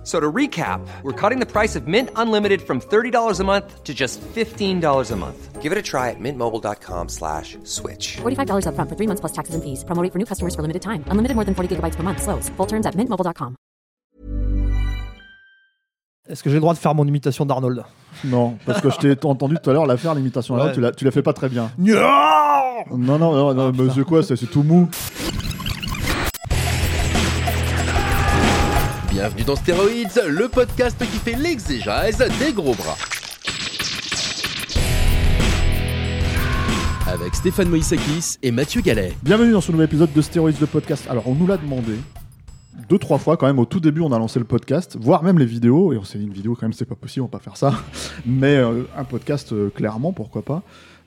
F- So to recap, we're cutting the price of Mint Unlimited from $30 a month to just $15 a month. Give it a try at mintmobile.com slash switch. $45 upfront for three months plus taxes and fees. Promo rate for new customers for limited time. Unlimited more than 40 gigabytes per month. Slows. Full terms at mintmobile.com. Est-ce que j'ai le droit de faire mon imitation d'Arnold Non, parce que je t'ai entendu tout à l'heure la faire l'imitation. Ouais. tu l'as, tu l'as fait pas très bien. Non, non, non, non ah, mais c'est quoi ça C'est tout mou. Bienvenue dans Stéroïdes, le podcast qui fait l'exégèse des gros bras. Avec Stéphane Moïsakis et Mathieu Gallet. Bienvenue dans ce nouvel épisode de Stéroïdes de podcast. Alors, on nous l'a demandé deux, trois fois quand même. Au tout début, on a lancé le podcast, voire même les vidéos. Et on s'est dit une vidéo quand même, c'est pas possible, on va pas faire ça. Mais euh, un podcast, euh, clairement, pourquoi pas.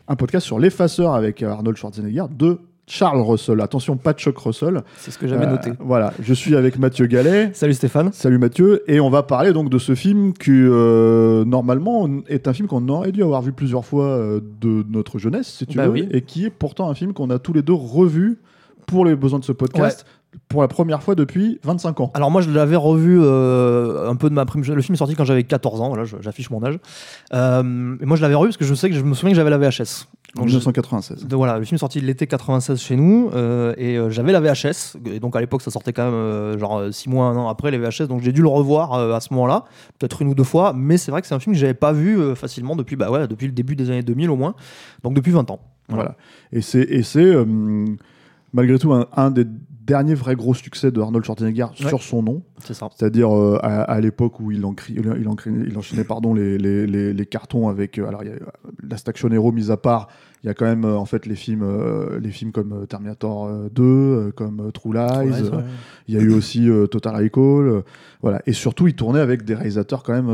Un podcast sur l'effaceur avec euh, Arnold Schwarzenegger de Charles Russell. Attention, pas de Chuck Russell. C'est ce que j'avais Euh, noté. Voilà, je suis avec Mathieu Gallet. Salut Stéphane. Salut Mathieu, et on va parler donc de ce film qui euh, normalement est un film qu'on aurait dû avoir vu plusieurs fois euh, de notre jeunesse, si tu Bah veux, oui. et qui est pourtant un film qu'on a tous les deux revu pour les besoins de ce podcast pour la première fois depuis 25 ans. Alors moi je l'avais revu euh, un peu de ma prime. Le film est sorti quand j'avais 14 ans, voilà, j'affiche mon âge. Euh, et moi je l'avais revu parce que je sais que je me souviens que j'avais la VHS. En Donc, je- 1996. de- voilà, le film est sorti l'été 96 chez nous euh, et euh, j'avais la VHS. Et donc à l'époque ça sortait quand même euh, genre 6 mois, un an après les VHS. Donc j'ai dû le revoir à ce moment-là, peut-être une ou deux fois. Mais c'est vrai que c'est un film que j'avais pas vu facilement depuis, bah ouais, depuis le début des années 2000 au moins. Donc depuis 20 ans. Voilà. Et c'est, et c'est malgré tout un, un des derniers vrais gros succès de Arnold Schwarzenegger Ouais. sur son nom. C'est ça. C'est-à-dire euh, à, à l'époque où il, encri- il, il encri- il enchaînait pardon, les, les, les, les cartons avec. euh, alors, il y a euh, Last Action Hero mis à part, il y a quand même euh, en fait les films, euh, les films comme euh, Terminator euh, 2, euh, comme True Lies. Ouais, il y a eu aussi euh, Total Recall. euh, voilà. Et surtout, il tournait avec des réalisateurs quand même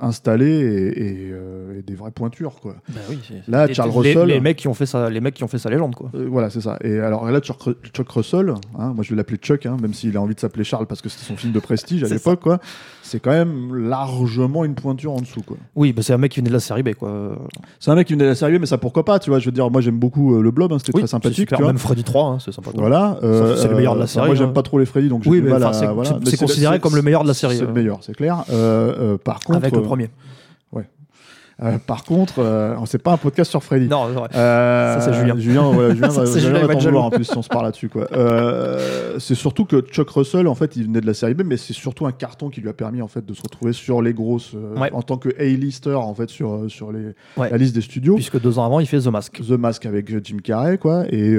installés et, et, et des vraies pointures. Quoi. Bah oui, Là, les- Charles les, Russell- les mecs qui ont fait ça, les mecs qui ont fait sa légende quoi. Voilà, c'est ça. Et alors là, Chuck, Chuck Russell, hein, moi je vais l'appeler Chuck, hein, même s'il a envie de s'appeler Charles parce que c'était son film de prestige à l'époque, quoi. C'est quand même largement une pointure en dessous, quoi. Oui, bah c'est un mec qui venait de la série B quoi. C'est un mec qui venait de la série, mais ça pourquoi pas, tu vois. Je veux dire, moi j'aime beaucoup euh, le Blob, hein, c'était Oui, très sympathique. super. tu vois. Même Freddy 3, hein, c'est sympa. Voilà. euh, c'est le meilleur de la série, Moi j'aime hein. pas trop les Freddy, donc j'ai Oui, c'est- voilà. considéré comme le meilleur de la série, C'est le meilleur, c'est clair. Euh, par contre. Avec le premier. Euh, par contre, euh, c'est pas un podcast sur Freddy. Non, c'est vrai. Euh, Ça, c'est Julien. Julien, voilà, Julien, Ça, Julien Julien, va t'en vouloir en plus si on se parle là-dessus. quoi. Euh, c'est surtout que Chuck Russell, en fait, il venait de la série B, mais c'est surtout un carton qui lui a permis en fait de se retrouver sur les grosses euh, Ouais. en tant que A-lister en fait sur sur les Ouais. la liste des studios. Puisque deux ans avant, il fait The Mask. The Mask avec Jim Carrey, quoi. Et,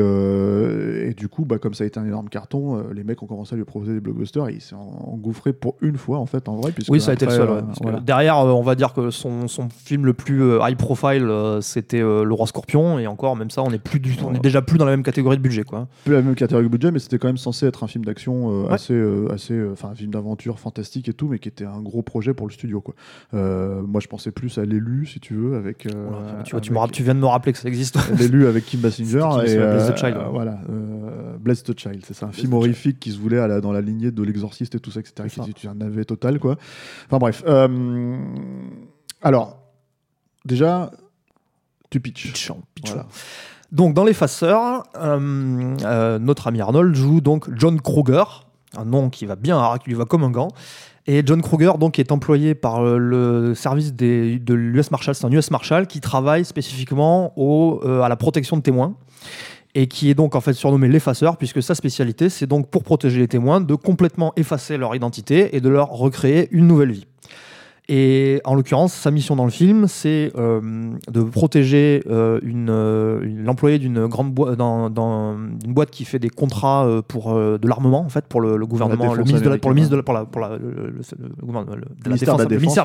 et du coup, bah, comme ça a été un énorme carton, les mecs ont commencé à lui proposer des blockbusters et il s'est en- engouffré pour une fois, en fait, en vrai. Oui, ça a été le seul. ouais, voilà. Derrière, on va dire que son, son film le plus euh, high profile, euh, c'était euh, Le Roi Scorpion. Et encore, même ça, on est plus du tout, on est déjà plus dans la même catégorie de budget, quoi. peu la même catégorie de budget, mais c'était quand même censé être un film d'action euh, Ouais. assez, euh, assez, enfin un film d'aventure fantastique et tout, mais qui était un gros projet pour le studio. Quoi. Euh, moi, je pensais plus à l'élu, si tu veux, avec. euh, Voilà, tu, vois, tu, me viens de me rappeler que ça existe. L'élu avec Kim Basinger et Bless the euh, Child, euh, ouais. voilà, euh, Bless the Child, c'est ça, un Bless film the Child. horrifique qui se voulait à la- dans la lignée de l'exorciste et tout ça, etc. Qui un navet total, quoi. Enfin bref. euh, alors, déjà, tu pitches. Pitchant. Voilà. Donc, dans l'effaceur, euh, euh, notre ami Arnold joue donc John Kruger, un nom qui va bien, à- qui lui va comme un gant. Et John Kruger donc est employé par le service des, de l'US Marshal, c'est un US Marshal qui travaille spécifiquement au, euh, à la protection de témoins et qui est donc en fait surnommé l'effaceur puisque sa spécialité c'est donc pour protéger les témoins de complètement effacer leur identité et de leur recréer une nouvelle vie. Et en l'occurrence, sa mission dans le film, c'est euh, de protéger euh, une, euh, une- l'employé d'une grande boîte, dans, dans une boîte qui fait des contrats euh, pour euh, de l'armement en fait pour le, le gouvernement, le défense ministre de la, pour le ministre de la, pour la, pour la- le, Ministère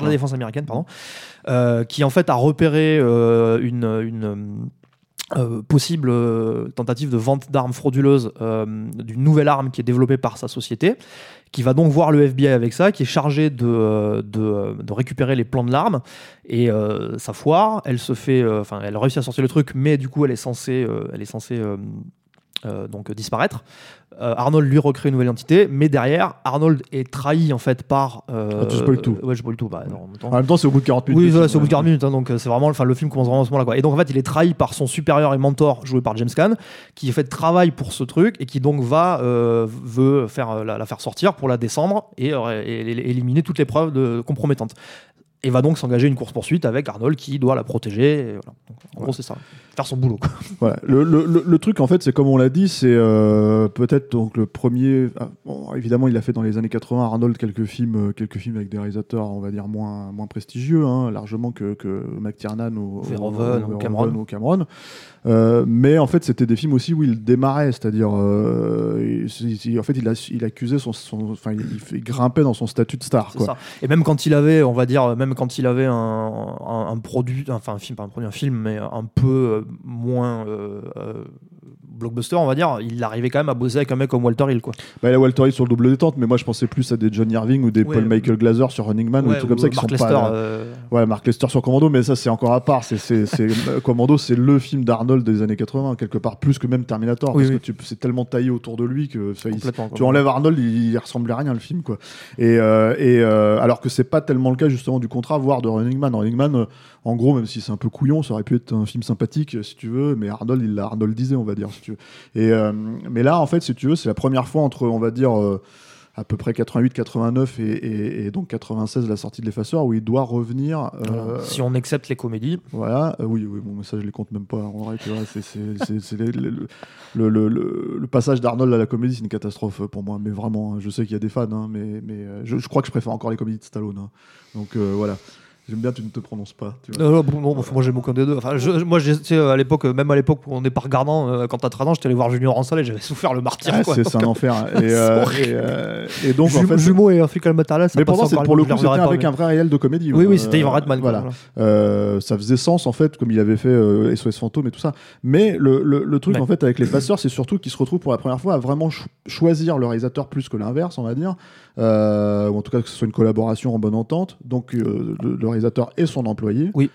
de la défense, américaine, pardon, euh, qui en fait a repéré euh, une, une euh, possible euh, tentative de vente d'armes frauduleuses euh, d'une nouvelle arme qui est développée par sa société, qui va donc voir le FBI avec ça, qui est chargé de, euh, de, euh, de récupérer les plans de l'arme. Et euh, sa foire, elle se fait, enfin, elle réussit à sortir le truc, mais du coup, elle est censée, elle est censée euh, donc euh, disparaître. Euh, Arnold lui recrée une nouvelle identité, mais derrière, Arnold est trahi en fait par. Ah, tu spoil tout. Ouais, je spoil tout. Bah, non, en même temps. En même temps, c'est au bout de 40 minutes. Oui, c'est au bout de ouais. 40 minutes, hein, donc c'est vraiment, enfin, le film commence vraiment à ce moment-là. Quoi. Et donc en fait, il est trahi par son supérieur et mentor, joué par James Caan, qui fait travail pour ce truc et qui donc va veut faire la, la faire sortir pour la descendre et, et- et éliminer toutes les preuves de, compromettantes. Et va donc s'engager une course poursuite avec Arnold qui doit la protéger. et voilà. Donc, en gros, c'est ça, faire son boulot. quoi. Voilà. Le, le- le- le truc, en fait, c'est comme on l'a dit, c'est euh, peut-être donc le premier. ah, bon, évidemment, il a fait dans les années 80, Arnold, quelques films, euh, quelques films avec des réalisateurs, on va dire, moins, moins prestigieux, hein, largement que, que McTiernan ou, Verhoeven ou ou Cameron. ou Cameron. Euh, mais en fait, c'était des films aussi où il démarrait, c'est-à-dire, euh, en fait, il, a, il accusait son, enfin, il, il grimpait dans son statut de star. C'est Quoi. ça. Et même quand il avait, on va dire, même quand il avait un, un- produit, enfin un film, pas un produit, un film, mais un peu euh, moins euh, euh, blockbuster, on va dire, il arrivait quand même à bosser avec un mec comme Walter Hill, quoi. Bah, il a Walter Hill sur le double détente, mais moi, je pensais plus à des John Irving ou des Ouais. Paul Michael Glaser sur Running Man ou des trucs comme ça qui Mark sont Lester, pas. euh, Ouais, Mark Lester sur Commando, mais ça c'est encore à part. C'est, euh, Commando, c'est le film d'Arnold des années 80, quelque part plus que même Terminator, Oui, parce oui. que c'est tellement taillé autour de lui que ça, il- tu enlèves Arnold, il, il ressemblait à rien le film, quoi. Et, euh, et euh, alors que c'est pas tellement le cas justement du contrat, voire de Running Man. Running Man, euh, en gros, même si c'est un peu couillon, ça aurait pu être un film sympathique, euh, si tu veux, mais Arnold, il l'a Arnoldisé, on va dire, si tu veux. Et euh, mais là, en fait, si tu veux, c'est la première fois entre, on va dire. euh, à peu près 88, 89 et, et- et donc 96 la sortie de l'effaceur où il doit revenir euh. Si on accepte les comédies, voilà, euh, oui, oui, bon, mais ça je les compte même pas. En vrai, c'est, le, le, le- le- le passage d'Arnold à la comédie, c'est une catastrophe pour moi. Mais vraiment, hein, je sais qu'il y a des fans, hein, mais, mais je, je crois que je préfère encore les comédies de Stallone. hein. Donc euh, voilà, j'aime bien, tu ne te prononces pas. Tu vois. Euh, bon, non, moi j'aime aucun des deux. Enfin, je- moi, j'ai- tu sais, à l'époque, même à l'époque où on n'est pas regardant, euh, quand t'as 13 ans, j'étais allé voir Junior en salle et j'avais souffert le martyr. Ah, c'est, un enfer. hein. Et, euh, et, euh, et donc, en Jumeaux- fait, Jumeaux et un flic à la maternelle, ça mais c'est, encore pour le coup, c'était avec pas, un vrai réel de comédie. Oui, oui, c'était euh, Ivan Reitman. Voilà. voilà. Euh, ça faisait sens en fait, comme il avait fait euh, SOS Fantôme et tout ça. Mais le, le- le truc Ouais. en fait avec les passeurs, c'est surtout qu'ils se retrouvent pour la première fois à vraiment cho- choisir le réalisateur plus que l'inverse, on va dire, Euh, ou en tout cas que ce soit une collaboration en bonne entente. Donc euh, le, le réalisateur et son employé. Oui.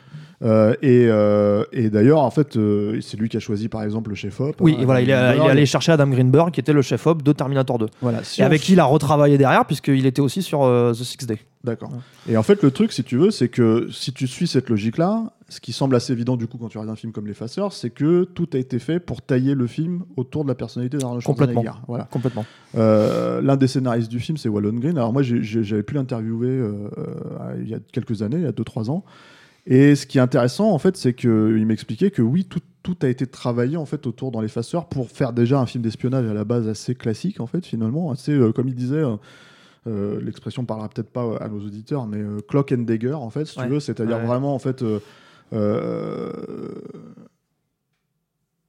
Euh, et euh, et d'ailleurs, en fait, euh, c'est lui qui a choisi par exemple le chef-op. Oui, hein, et voilà, il est, il allé chercher Adam Greenberg, qui était le chef-op de Terminator 2. Voilà. Si et avec qui il a retravaillé derrière, puisqu'il était aussi sur The Six Day. D'accord. Et en fait, le truc, si tu veux, c'est que si tu suis cette logique-là, ce qui semble assez évident du coup quand tu regardes un film comme L'Effaceur, c'est que tout a été fait pour tailler le film autour de la personnalité d'Arnold Complètement. Schwarzenegger. Voilà. Complètement. Euh, L'un des scénaristes du film, c'est Wallon Green. Alors moi, j'avais pu l'interviewer euh, euh, il y a quelques années, il y a 2-3 ans. Et ce qui est intéressant, en fait, c'est qu'il m'expliquait que oui, tout, tout a été travaillé en fait autour dans l'effaceur pour faire déjà un film d'espionnage à la base assez classique, en fait, finalement, assez, euh, comme il disait, euh, l'expression parlera peut-être pas à nos auditeurs, mais euh, clock and dagger, en fait, si Ouais. tu veux, c'est-à-dire Ouais. vraiment, en fait, euh,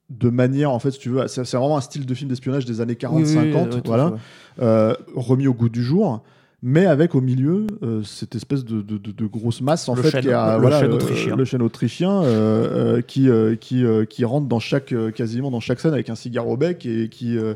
de manière, en fait, si tu veux, c'est vraiment un style de film d'espionnage des années 40-50, Oui, oui, oui, oui, tout voilà euh, remis au goût du jour, mais avec au milieu euh, cette espèce de, de- de- de grosse masse en Le fait chêne- qui a, le voilà, chêne euh, autrichien. le chêne autrichien euh, euh, qui euh, qui euh, qui rentre dans chaque euh, quasiment dans chaque scène avec un cigare au bec et qui euh,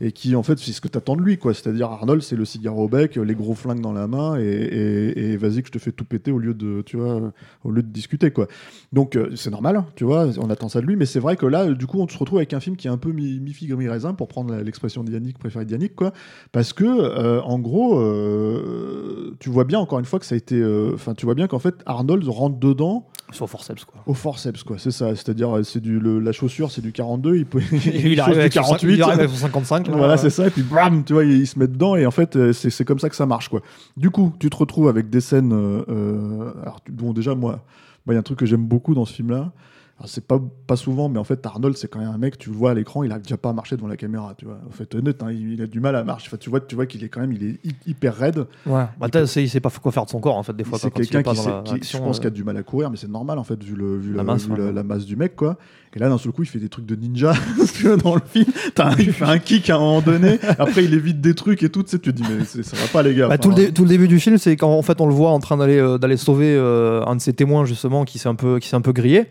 et qui en fait c'est ce que t'attends de lui quoi. C'est-à-dire Arnold c'est le cigare au bec les gros flingues dans la main et, vas-y que je te fais tout péter au lieu de tu vois au lieu de discuter quoi. Donc euh, c'est normal tu vois on attend ça de lui mais c'est vrai que là du coup on se retrouve avec un film qui est un peu mi, figue mi raisin pour prendre l'expression d'Yannick préférée d'Yannick quoi. Parce que euh, en gros euh, tu vois bien encore une fois que ça a été enfin tu vois bien qu'en fait Arnold rentre dedans Sur forceps, quoi. au forceps quoi c'est ça c'est-à-dire euh, c'est du le- la chaussure c'est du 42 il peut il arrive avec son 48 il arrive avec son 55. là. voilà, c'est ça. Et puis, bam, tu vois, il, il se met dedans. Et en fait, euh, c'est c'est comme ça que ça marche, quoi. Du coup, tu te retrouves avec des scènes. euh, euh, alors, bon, déjà, moi, moi, il y a un truc que j'aime beaucoup dans ce film-là. C'est pas, pas souvent, mais en fait, Arnold, c'est quand même un mec, tu le vois à l'écran, il a déjà pas à marcher devant la caméra, tu vois. En fait, honnête, hein, il, il a du mal à marcher. Enfin, tu vois, tu vois qu'il est quand même, il est hy- hyper raide. Ouais. Bah, t'as- c'est- il sait pas quoi faire de son corps, en fait, des fois. C'est il quelqu'un qui, sait- qui- je pense, euh, qu'il a du mal à courir, mais c'est normal en fait vu, le, vu, La la, masse, vu la- ouais. la masse du mec quoi. Et là d'un seul coup il fait des trucs de ninja dans le film. Un- il fait un kick à un moment donné. Après il évite des trucs et tout. Tu sais, tu te dis mais ça va pas les gars. Bah, Enfin, tout, le dé- tout le début du film, c'est quand en fait on le voit en train d'aller euh, sauver euh, un de ses témoins justement qui s'est un peu qui s'est un peu grillé,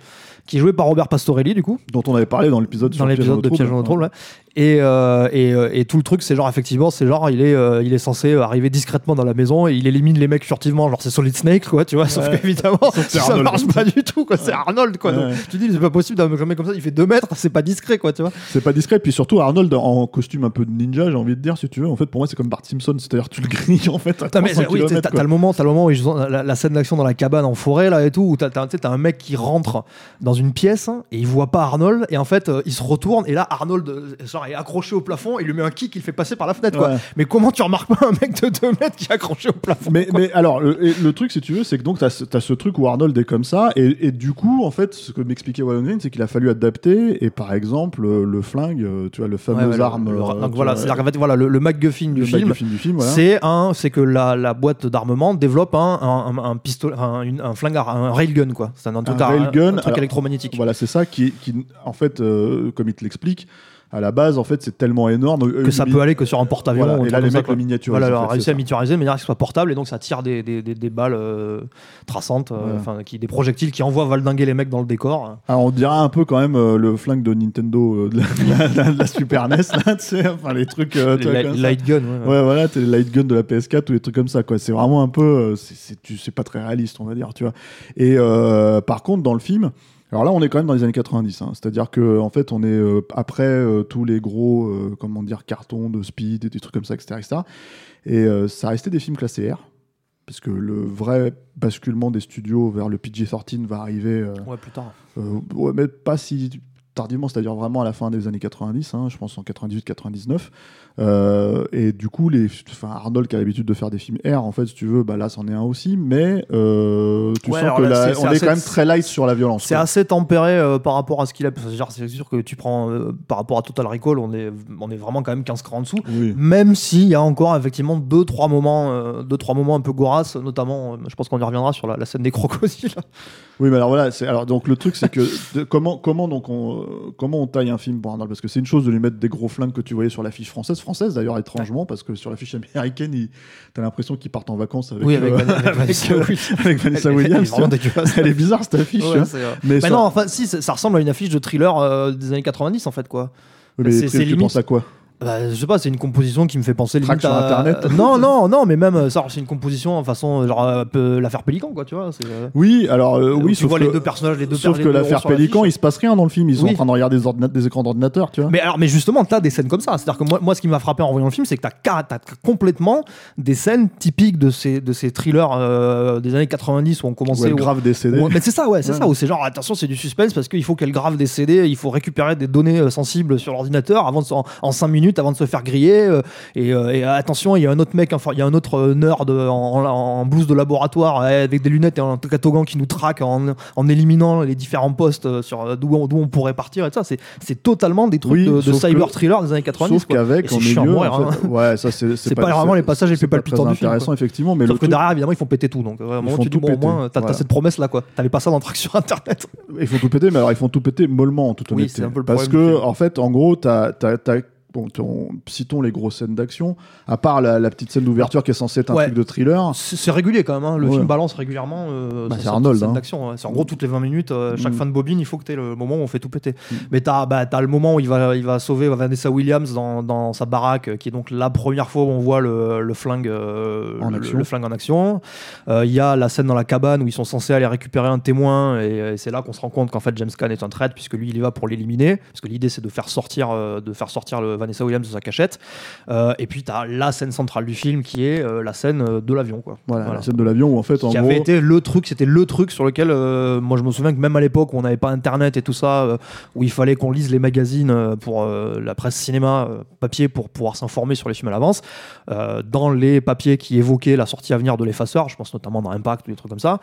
qui est joué par Robert Pastorelli du coup dont on avait parlé dans l'épisode dans sur l'épisode de Piège dans le trouble. ouais. Et, euh, et, euh, et tout le truc, c'est genre, effectivement, c'est genre, il est, euh, il est censé arriver discrètement dans la maison et il élimine les mecs furtivement. Genre, c'est Solid Snake, quoi, tu vois. Sauf Ouais. qu'évidemment, c'est ça Arnold. marche pas du tout, quoi. C'est Arnold, quoi. Donc, Ouais. tu dis, c'est pas possible d'un mec comme ça, il fait 2 mètres, c'est pas discret, quoi, tu vois. C'est pas discret. Puis surtout, Arnold en costume un peu de ninja, j'ai envie de dire, si tu veux. En fait, pour moi, c'est comme Bart Simpson. C'est-à-dire, tu le grilles, en fait, à Putain, mais 300 oui, t'as quoi. le moment, t'as le moment où ils ont la, la scène d'action dans la cabane en forêt là et tout, où t'as sais, t'as un mec qui rentre dans une pièce hein, et il voit pas Arnold et en fait il se retourne et là Arnold euh, genre, est accroché au plafond et il lui met un kick, il fait passer par la fenêtre quoi. Mais comment tu remarques pas un mec de 2 mètres qui est accroché au plafond Mais, quoi mais alors, le, truc, si tu veux, c'est que donc, tu as, ce truc où Arnold est comme ça, et, et du coup, en fait, ce que m'expliquait Wallon Green, c'est qu'il a fallu adapter, et par exemple, euh, le flingue, euh, tu vois, le fameux ouais, arme. le- euh, donc voilà, qu'en fait, voilà, le, MacGuffin du film, du film, voilà. c'est un, c'est que la, la boîte d'armement développe un, un, un, un pistolet, un, un flingue, à- un railgun quoi. C'est un, un, truc, railgun, un truc alors, électromagnétique. Voilà, c'est ça qui, qui en fait, euh, comme il te l'explique, à la base, en fait, c'est tellement énorme que ça peut aller que sur un porte-avions. Voilà, et là, les mecs le miniaturisent. Voilà, en alors, réussi à miniaturiser de manière à ce que ce soit portable et donc ça tire des, des, des, des balles euh, traçantes, euh, Voilà. qui, des projectiles qui envoient valdinguer les mecs dans le décor. Alors, on dirait un peu quand même euh, le flingue de Nintendo euh, de, la, de la- de la Super NES, là, tu sais, enfin, les trucs. les light, gun, ouais, ouais. Ouais, voilà, t'es les light gun de la PS4 ou des trucs comme ça, quoi. C'est vraiment un peu. c'est- pas très réaliste, on va dire, tu vois. Et par contre, dans le film. Alors là, on est quand même dans les années 90, hein. c'est-à-dire que en fait, on est euh, après euh, tous les gros, euh, comment dire, cartons de speed et des trucs comme ça, etc., etc. Et ça restait des films classés R, parce que le vrai basculement des studios vers le PG-13 va arriver Ouais, plus tard. ouais, mais pas si tardivement, c'est-à-dire vraiment à la fin des années 90, hein, je pense en 98-99. Euh, et du coup, les, enfin, Arnold qui a l'habitude de faire des films R, en fait, si tu veux, bah là, c'en est un aussi, mais euh, tu Ouais, sens que là, c'est on est quand même très light sur la violence. C'est assez tempéré euh, par rapport à ce qu'il a. C'est sûr que tu prends par rapport à Total Recall, on est, on est vraiment quand même 15 crans en dessous. Oui. Même s'il y a encore effectivement deux trois moments, deux trois moments un peu goraces, notamment, je pense qu'on y reviendra sur la, la scène des crocodiles. Oui, mais alors voilà, alors donc le truc c'est que de- comment comment donc on euh, comment on taille un film pour Arnold? Parce que c'est une chose de lui mettre des gros flingues que tu voyais sur l'affiche française française d'ailleurs étrangement parce que sur l'affiche américaine il- t'as l'impression qu'ils partent en vacances avec Oui, avec euh, Van- avec Vanessa euh, Williams. avec Vanessa Elle- elle est. Elle bizarre cette affiche. Ouais, euh, Mais ça- non, enfin, si, ça, ça ressemble à une affiche de thriller euh, des années 90, en fait, quoi. Oui, mais c'est- tu- penses à quoi? Bah, je sais pas, c'est une composition qui me fait penser Track sur à... Internet. Non, non, non, mais même, euh, ça, c'est une composition en façon, genre, un peu l'affaire Pélican, quoi, tu vois. euh, Oui, alors euh, où oui, tu sauf vois que, les deux personnages, les deux sauf que l'affaire Pélican, il l'affiche. se passe rien dans le film. Ils sont Oui. en train de regarder des, ordina- des écrans d'ordinateur, tu vois. Mais alors, mais justement, t'as des scènes comme ça. C'est-à-dire que moi, moi, ce qui m'a frappé en voyant le film, c'est que t'as, t'as complètement des scènes typiques de ces, de ces thrillers euh, des années 90 où on Où commençait. où- grave des CD. Ouais, mais c'est ça, ouais, c'est Ouais. ça, où c'est genre, attention, c'est du suspense parce qu'il faut qu'elle grave des CD, il faut récupérer des données euh, sensibles sur l'ordinateur avant de en, 5 minutes avant de se faire griller. euh, et, euh, et, attention, il y a un autre mec, enfin, il y a un autre euh, nerd en, en- en blouse de laboratoire euh, avec des lunettes et un catogan qui nous traque en, en éliminant les différents postes sur d'où on, on pourrait partir et tout ça. C'est, c'est totalement des trucs Oui, de, cyber que- thriller des années 90. Sauf quoi. Qu'avec, chiant à milieu, mourir, en hein. fait, ouais, ça c'est C'est pas vraiment les passages les plus palpitants du film, intéressant quoi. effectivement, mais Sauf le que truc, derrière, évidemment, ils font péter tout. Donc, font tu dis, tout bon, au moins, t'as, cette promesse-là, quoi. T'avais pas ça dans Track sur Internet. ils font tout péter, mais alors ils font tout péter mollement en toute Oui, honnêteté. c'est un peu le Parce que en fait, en gros, t'as, t'as, t'as- bon, ton- citons les grosses scènes d'action. À part la, la petite scène d'ouverture qui est censée être un Ouais. truc de thriller. C'est régulier quand même, hein. le Ouais. film balance régulièrement. euh, Bah, c'est Arnold, hein. d'action. C'est en gros toutes les 20 minutes, euh, chaque Mm. fin de bobine, il faut que tu aies le moment où on fait tout péter. Mm. Mais t'as bah, as le moment où il va, il va sauver Vanessa Williams dans, dans sa baraque, qui est donc la première fois où on voit le, le flingue, euh, En le, flingue en action. Euh, Il y a la scène dans la cabane où ils sont censés aller récupérer un témoin, et, c'est là qu'on se rend compte qu'en fait James Caan est un traître, puisque lui il y va pour l'éliminer, parce que l'idée c'est de faire sortir, de faire sortir le Vanessa Williams de sa cachette. Euh, et puis t'as la scène centrale du film qui est euh, la scène euh, de l'avion. quoi. Voilà, Voilà. la scène de l'avion où en fait, en qui gros, avait été le truc, c'était le truc sur lequel, moi je me souviens que même à l'époque où on n'avait pas internet et tout ça, où il fallait qu'on lise les magazines pour la presse cinéma papier pour pouvoir s'informer sur les films à l'avance, dans les papiers qui évoquaient la sortie à venir de l'effaceur, je pense notamment dans Impact ou des trucs comme ça,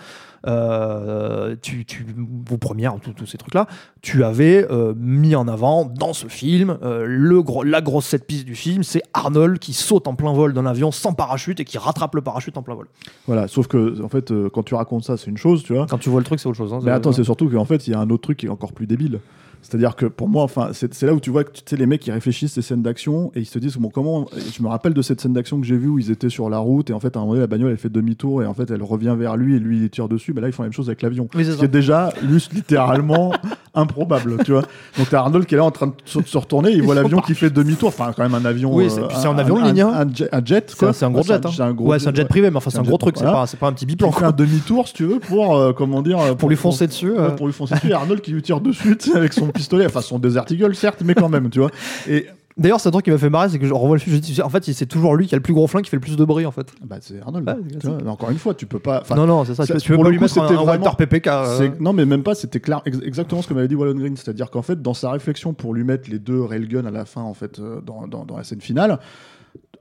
euh, tu, tu, vos premières, tous tous ces trucs-là, tu avais euh, mis en avant dans ce film euh, le gros, la grosse set piece du film, c'est Arnold qui saute en plein vol d'un avion sans parachute et qui rattrape le parachute en plein vol. voilà. Sauf que en fait, euh, quand tu racontes ça, c'est une chose, tu vois. Quand tu vois le truc, c'est autre chose. hein, Mais attends, c'est surtout qu'en fait, il y a un autre truc qui est encore plus débile. C'est-à-dire que pour moi, enfin, c'est là où tu vois que tu les mecs qui réfléchissent ces scènes d'action et ils se disent bon comment je me rappelle de cette scène d'action que j'ai vue où ils étaient sur la route et en fait à un moment donné la bagnole elle fait demi-tour et en fait elle revient vers lui et lui il tire dessus mais là ils font la même chose avec l'avion Oui, c'est ce ça. qui est déjà juste littéralement improbable, tu vois. Donc t'as Arnold qui est là en train de se, se retourner, il voit l'avion qui fait demi-tour, enfin quand même un avion. Oui, euh, c'est- c'est un avion ligne. Un, jet, un jet, C'est quoi. un- c'est un gros jet. C'est un gros ouais, c'est un jet privé, mais enfin, c'est un gros truc, c'est pas, pas un petit biplan. fait un demi-tour, si tu veux, pour, euh, comment dire, euh, Pour lui foncer dessus. Euh. pour lui foncer dessus, Arnold qui lui tire dessus avec son pistolet, enfin son Desert Eagle certes, mais quand même, tu vois. Et D'ailleurs, c'est un truc qui m'a fait marrer, c'est que je revois le film, je dis, en fait, c'est toujours lui qui a le plus gros flingue, qui fait le plus de bruit, en fait. bah, c'est Arnold. Ouais, tu vois. Mais encore une fois, tu peux pas. enfin, non, non, c'est ça. Tu, tu peux pour pas le lui coup, mettre un, c'était un vraiment- Walter PPK. euh. C'est- Non, mais même pas, c'était clair, ex- exactement ce que m'avait dit Wallon Green. C'est-à-dire qu'en fait, dans sa réflexion pour lui mettre les deux railguns à la fin, en fait, euh, dans, dans, dans la scène finale,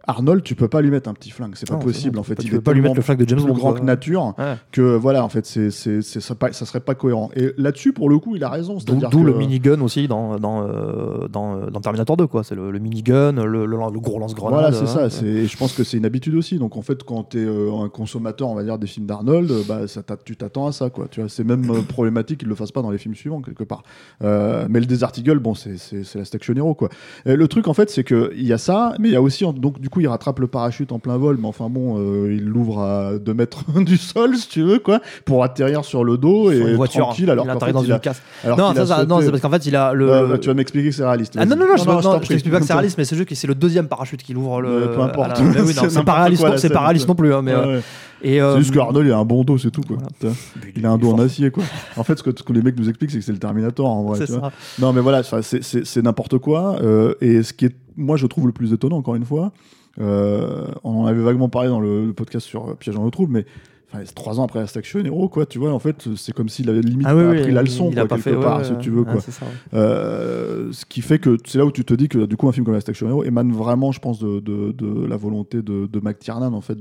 Arnold, tu peux pas lui mettre un petit flingue, c'est pas Non, c'est possible bon, en fait. pas- il tu peux pas lui mettre le flingue de James Bond, grand que nature Ouais. que voilà, en fait, c'est, c'est, c'est- ça, ça serait pas cohérent. Et là-dessus, pour le coup, il a raison. D'où que- le minigun aussi dans, dans, euh, dans, euh, dans Terminator 2, quoi. C'est le, le minigun, le, le, le gros lance-grenade. Voilà, c'est euh, ça. C'est, et je pense que c'est une habitude aussi. Donc en fait, quand tu es un consommateur, on va dire, des films d'Arnold, bah, ça tu t'attends à ça. Quoi. Tu vois, c'est même euh, problématique qu'ils le fassent pas dans les films suivants, quelque part. Euh, mais le Desert Eagle, bon, c'est, c'est, c'est la Station Hero. Quoi. Et le truc, en fait, c'est qu'il y a ça, mais il y a aussi, donc du coup, il rattrape le parachute en plein vol, mais enfin bon, euh, il l'ouvre à 2 mètres du sol, si tu veux, quoi, pour atterrir sur le dos sur et une voiture. tranquille, alors il atterrit dans il une a- casse. Non, qu'il ça, ça- non, c'est parce qu'en fait, il a le. Bah, tu vas m'expliquer que c'est réaliste. Ah non, non, non, je, non, je t'explique pas que c'est réaliste, mais c'est juste que c'est le deuxième parachute qui ouvre le. Euh, peu importe. la- oui, non, C'est pas réaliste, quoi, non, c'est pas réaliste non plus. hein, mais, euh, et, euh, C'est juste qu'Arnold, il a un bon dos, c'est tout. Quoi. Voilà. Il a un dos en acier, quoi. En fait, ce que, ce que les mecs nous expliquent, c'est que c'est le Terminator, en vrai. Tu vois. Non, mais voilà, c'est n'importe quoi. euh, et ce qui est, moi, je trouve le plus étonnant, encore une fois, euh, on en avait vaguement parlé dans le, le podcast sur euh, Piège en trouble, mais enfin, c'est trois ans après la Station Hero, quoi, tu vois, en fait, c'est comme s'il avait limite Ah pas oui, oui, appris la leçon, quoi, quelque fait, part, ouais, si tu veux, Ah, quoi. c'est ça, ouais. Euh, ce qui fait que c'est là où tu te dis que du coup un film comme la Station Hero émane vraiment je pense de, de- de la volonté de, de McTiernan en fait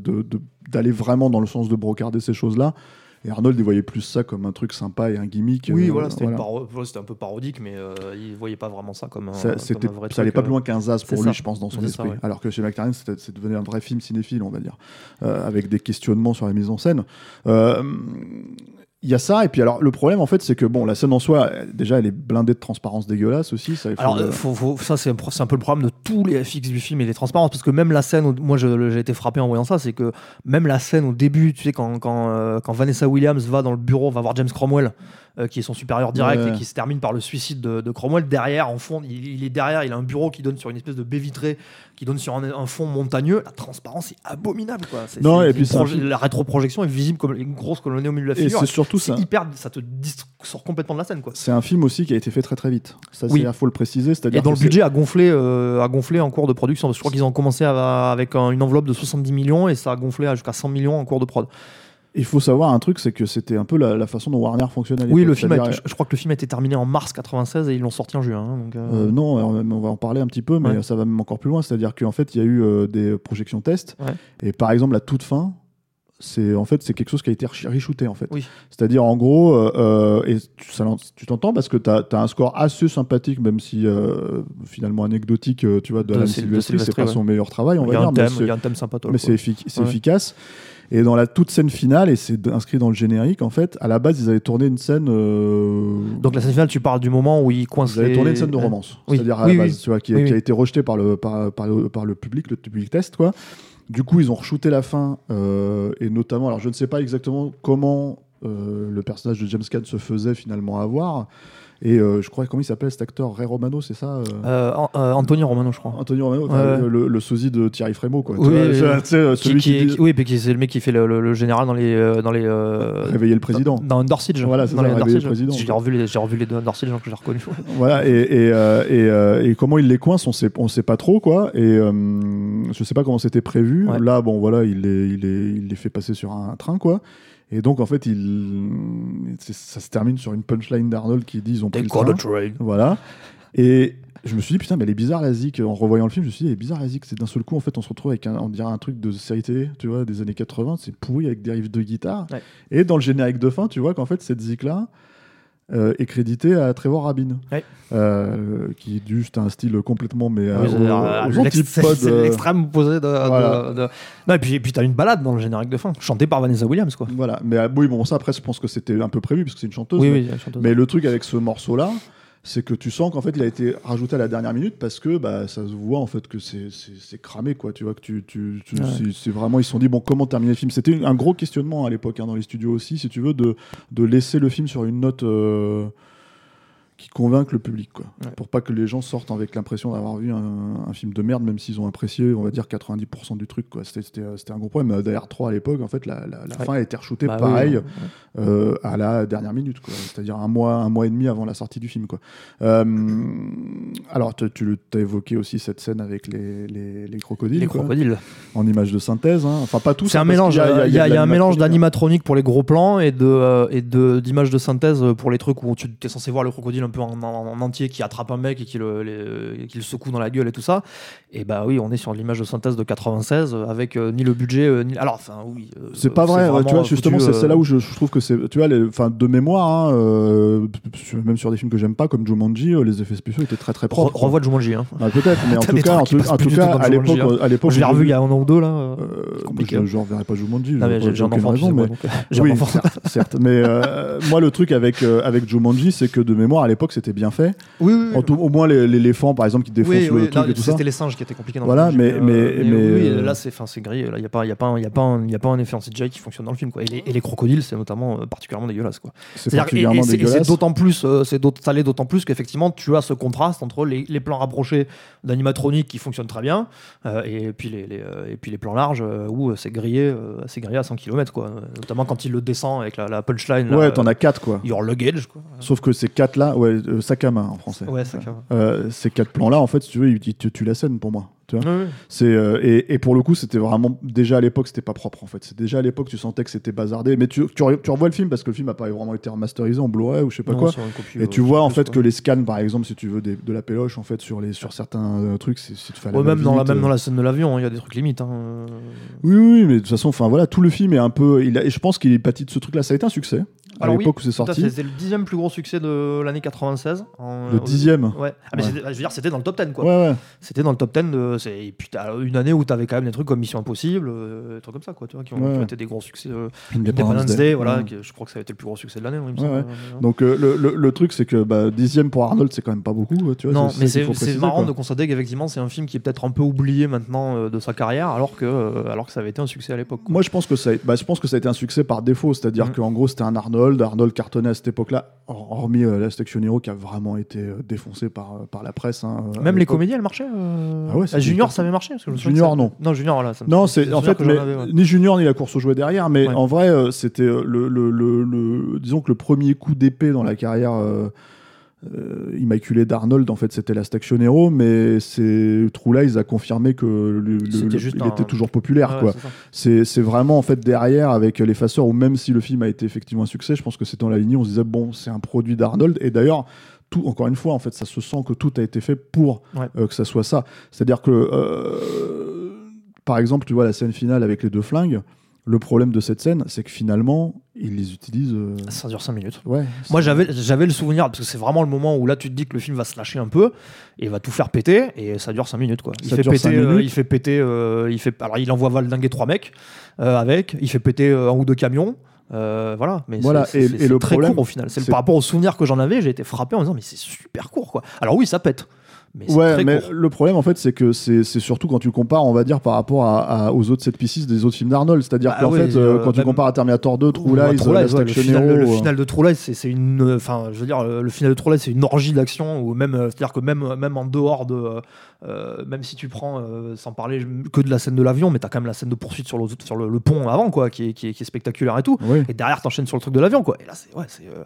d'aller vraiment dans le sens de brocarder ces choses là et Arnold il voyait plus ça comme un truc sympa et un gimmick Oui, euh, voilà, c'était voilà. un peu parodique, mais euh, il voyait pas vraiment ça comme un, ça, comme un vrai ça allait pas euh. plus loin qu'un Zaz pour lui, ça. je pense, dans son ça, esprit. ouais. Alors que chez c'était- c'est devenu un vrai film cinéphile, on va dire, euh, avec des questionnements sur la mise en scène. Il y a ça, et puis alors le problème en fait, c'est que bon, la scène en soi, déjà, elle est blindée de transparence dégueulasse aussi. Ça, il faut Alors, le- euh, faut- faut- ça, c'est un, un peu le problème de tous les FX du film et les transparences, parce que même la scène, où, moi j'ai été frappé en voyant ça, c'est que même la scène au début, tu sais, quand, quand, euh, quand Vanessa Williams va dans le bureau, va voir James Cromwell, euh, qui est son supérieur direct Ouais. et qui se termine par le suicide de, de Cromwell, derrière, en fond, il, il est derrière, il a un bureau qui donne sur une espèce de baie vitrée, qui donne sur un, un fond montagneux. La transparence est abominable, quoi. C'est- Non, c'est- et puis film- la rétroprojection est visible comme une grosse colonie au milieu de la et figure. c'est surtout ça. Hyper, ça te sort complètement de la scène, quoi. C'est un film aussi qui a été fait très très vite. Ça, Oui. il faut le préciser. Et que le budget a gonflé, euh, a gonflé en cours de production. Je crois qu'ils ont commencé à- avec un- une enveloppe de 70 millions et ça a gonflé à jusqu'à 100 millions en cours de prod. Il faut savoir un truc, c'est que c'était un peu la, la façon dont Warner fonctionnait. Oui, le film, je, crois que le film a été terminé en mars 96 et ils l'ont sorti en juin. hein, donc, euh, euh, non, on va en parler un petit peu, mais Ouais. ça va même encore plus loin. C'est-à-dire qu'en fait, il y a eu euh, des projections. Ouais. Et par exemple, la toute fin, c'est en fait c'est quelque chose qui a été re- reshooté en fait. Oui. C'est-à-dire en gros, euh, euh, et tu, ça l'en- tu t'entends parce que tu as, un score assez sympathique, même si euh, finalement anecdotique, euh, tu vois, de, De Alan Silvestri, c'est pas ouais. son meilleur travail, on va a dire, un mais thème, c'est- il y a un thème sympathique. mais c'est effic- c'est Ouais. efficace. Et dans la toute scène finale, et c'est inscrit dans le générique, en fait, à la base, ils avaient tourné une scène. euh, Donc la scène finale, tu parles du moment où il coince ils avaient les- tourné une scène de romance, Oui. c'est-à-dire à Oui, la oui. base, tu vois, qui, a été rejetée par le, par, par le, par le public, le public test, quoi. Du coup, ils ont re-shooté la fin, euh, et notamment, alors je ne sais pas exactement comment euh, le personnage de James Caan se faisait finalement avoir. Et euh, je crois, comment il s'appelle cet acteur? Ray Romano, c'est ça euh? Euh, euh, Anthony Romano, je crois. Anthony Romano, Ouais. le, le sosie de Thierry Frémaux, quoi. Oui, oui, oui. Qui- qui, oui, puis c'est le mec qui fait le, le- le général dans les. dans les réveiller le président. Dans Under Siege. Voilà, c'est dans ça, les Under réveiller le Siege. président, J'ai revu, les- revu les deux Under Siege, donc je l'ai reconnu. Voilà, et, et, et, et comment il les coince, on sait, on sait pas trop, quoi. Et je sais pas comment c'était prévu. Ouais. Là, bon, voilà, il les, il, les, il les fait passer sur un train, quoi. Et donc, en fait, il, ça se termine sur une punchline d'Arnold qui dit ils ont pris le train. train. Voilà. Et je me suis dit, putain, mais elle est bizarre la zik. En revoyant le film, je me suis dit, elle est bizarre la zik. C'est d'un seul coup, en fait, on se retrouve avec un, on dirait un truc de série télé, tu vois, des années 80. C'est pourri avec des riffs de guitare. Ouais. Et dans le générique de fin, tu vois qu'en fait, cette zik-là euh, est créditée à Trevor Rabin. Ouais. Euh, qui est juste un style complètement, mais Oui, euh, C'est euh, l'extrême opposé de. de- voilà. de- Non, et puis, et puis t'as une balade dans le générique de fin, chantée par Vanessa Williams, quoi. Voilà. Mais euh, oui, bon, ça, après, je pense que c'était un peu prévu, parce que c'est une chanteuse. Oui, mais- oui, chanteuse. Mais le truc avec ce morceau-là, c'est que tu sens qu'en fait il a été rajouté à la dernière minute parce que bah, ça se voit en fait que c'est- cramé quoi. Tu vois que tu, tu, tu- Ouais. c'est- c'est vraiment ils se sont dit bon comment terminer le film? C'était un gros questionnement à l'époque hein, dans les studios aussi si tu veux de, de laisser le film sur une note. euh, qui convainque le public, quoi. Ouais. Pour pas que les gens sortent avec l'impression d'avoir vu un, un film de merde, même s'ils ont apprécié, on va dire, 90% du truc, quoi. C'était- un gros problème. D'ailleurs, 3 à l'époque, en fait, la, la- la Ouais. fin a été reshootée Bah oui, pareil ouais. euh, à la dernière minute, quoi. C'est-à-dire un mois, un mois et demi avant la sortie du film, quoi. Euh, alors, tu, as évoqué aussi cette scène avec les, les, les crocodiles, Les quoi, crocodiles. en image de synthèse. hein. Enfin, pas tous. C'est hein, un mélange. Il y a, y un mélange hein. d'animatronique pour les gros plans et de euh, et de d'images de synthèse pour les trucs où tu es censé voir le crocodile un peu en, en- en entier qui attrape un mec et qui le, les- qui le secoue dans la gueule et tout ça. Et bah oui, on est sur l'image de synthèse de 96 euh, avec euh, ni le budget euh, ni. Alors, enfin oui. euh, C'est pas vrai, tu vois, justement, c'est euh, là où je, je trouve que c'est, tu vois, les, enfin, de mémoire, hein, euh, même sur des films que j'aime pas, comme Jumanji, euh, les effets spéciaux étaient très très re- propres. revois Jumanji. Hein. Ah, peut-être, mais en tout cas, en tout, en cas, à l'époque, hein. à l'époque, Je l'ai revu il y a un an ou deux là. euh, euh, compliqué. je, je reverrai pas Jumanji. J'ai un enfant, mais- euh, oui, certes. Mais euh, moi, le truc avec euh, avec Jumanji, c'est que de mémoire, à l'époque, c'était bien fait. Oui, oui, oui. En tout- au moins, l'éléphant, par exemple, qui défonce le truc non, et tout ça. c'était les singes qui étaient compliqués dans Voilà, le film, mais- mais- mais, oui, euh, là c'est c'est gris, là il y a pas il a pas il a pas un- y a pas un effet en CGI qui fonctionne dans le film quoi. Et les, et les crocodiles c'est notamment euh, particulièrement dégueulasse quoi. C'est et- particulièrement et c'est dégueulasse. d'autant plus euh, c'est ça l'est d'autant plus qu'effectivement tu as ce contraste entre les, les plans rapprochés d'animatronique qui fonctionnent très bien euh, et puis les, les, euh, et puis les plans larges euh, où euh, c'est grillé euh, c'est grillé à 100 km quoi. Euh, Notamment quand il le descend avec la, la punchline là, Ouais, euh, t'en as quatre, quoi. your luggage quoi. Sauf que ces quatre-là, ouais, euh, sac à main en français. Ouais, Euh, ces quatre plans-là, en fait, si tu veux, ils te tuent la scène pour moi. Tu vois même. Ouais, ouais. C'est euh, et, et pour le coup, c'était vraiment déjà à l'époque, c'était pas propre en fait. C'est déjà à l'époque, tu sentais que c'était bazardé. Mais tu, tu, re- tu revois le film parce que le film a pas vraiment été remasterisé en Blu-ray ou je sais pas Non, quoi. copie, Et euh, tu vois en fait quoi. que les scans, par exemple, si tu veux des- de la péloche en fait sur les sur certains euh, trucs, c'est Ouais, même dans la même euh. dans la scène de l'avion, hein, il y a des trucs limites hein. euh. Oui, oui, oui, mais de toute façon, enfin voilà, tout le film est un peu. Il a, et je pense qu'il est pâti de ce truc-là. Ça a été un succès à Alors oui, l'époque où c'est sorti. C'était le dixième plus gros succès de l'année 96. en- Le dixième. Ouais. Ah, mais Ouais. je veux dire, c'était dans le top 10 quoi. Ouais, ouais. C'était dans le top 10 de. c'est- Et puis une année où t'avais quand même des trucs comme Mission Impossible, euh, des trucs comme ça quoi, tu vois, qui ont, Ouais. qui ont été des gros succès. euh, Independence Independence Day, voilà, qui- je crois que ça a été le plus gros succès de l'année. semble. ouais. Donc euh, le, le, le truc, c'est que bah, dixième pour Arnold, c'est quand même pas beaucoup. Tu vois, non, mais c'est marrant quoi. de constater qu'effectivement c'est un film qui est peut-être un peu oublié maintenant euh, de sa carrière, alors que, euh, alors que ça avait été un succès à l'époque. Moi, je pense que ça, a, bah, je pense que ça a été un succès par défaut, c'est-à-dire Mhm. qu'en gros, c'était un Arnold. Arnold cartonnait à cette époque-là, hor- hormis euh, la Station Hero qui a vraiment été euh, défoncé par, euh, par la presse. hein, Même les comédies, elles marchaient Ah ouais, ah, Junior, ça avait marché parce que je me souviens Junior, ça- non. Non, Junior, voilà. ça me- Non, c'est en fait que j'en mais, avais, ouais. ni Junior ni la course aux jouets derrière, mais Ouais. en vrai, c'était le, le, le, le- disons que le premier coup d'épée dans la carrière euh, immaculée d'Arnold, en fait, c'était la Hero, mais c'est True Lies a confirmé que le, juste il un- était toujours populaire, Ah ouais, quoi. c'est. C'est c'est vraiment en fait derrière avec l'effaceur où même si le film a été effectivement un succès, je pense que c'était dans la lignée, on se disait bon, c'est un produit d'Arnold et d'ailleurs tout encore une fois en fait, ça se sent que tout a été fait pour Ouais. euh, que ça soit ça. C'est-à-dire que euh, par exemple, tu vois la scène finale avec les deux flingues, le problème de cette scène, c'est que finalement, ils les utilisent euh, Ça dure 5 minutes. ouais. Moi, j'avais, j'avais le souvenir, parce que c'est vraiment le moment où là, tu te dis que le film va se lâcher un peu et va tout faire péter, et ça dure 5 minutes, quoi. Il Ça fait dure cinq péter, euh, minutes. il fait péter, euh, il fait, alors il envoie valdinguer trois mecs euh, avec, il fait péter euh, un ou deux camions. euh, voilà, mais Voilà, c'est, et- c'est- et c'est le très problème, court au final. C'est, c'est- par rapport au souvenir que j'en avais, j'ai été frappé en me disant mais c'est super court quoi. Alors oui, ça pète, mais Ouais, très mais court. le problème en fait, c'est que c'est surtout quand tu compares, on va dire, par rapport à, à- aux autres set pieces des autres films d'Arnold. C'est-à-dire Bah qu'en fait, euh, euh, quand tu compares à Terminator 2, True Lies, True Lies, le, final le euh, final de True Lies, c'est, une, enfin, je veux dire, le, final de True Lies, c'est une orgie d'action ou même, c'est-à-dire que même, même en dehors de, euh, même si tu prends, euh, sans parler que de la scène de l'avion, mais t'as quand même la scène de poursuite sur le, sur le, le pont avant, quoi, qui est, qui est, qui est spectaculaire et tout. Oui. Et derrière, t'enchaînes sur le truc de l'avion, quoi. Et là, c'est, ouais, c'est, euh,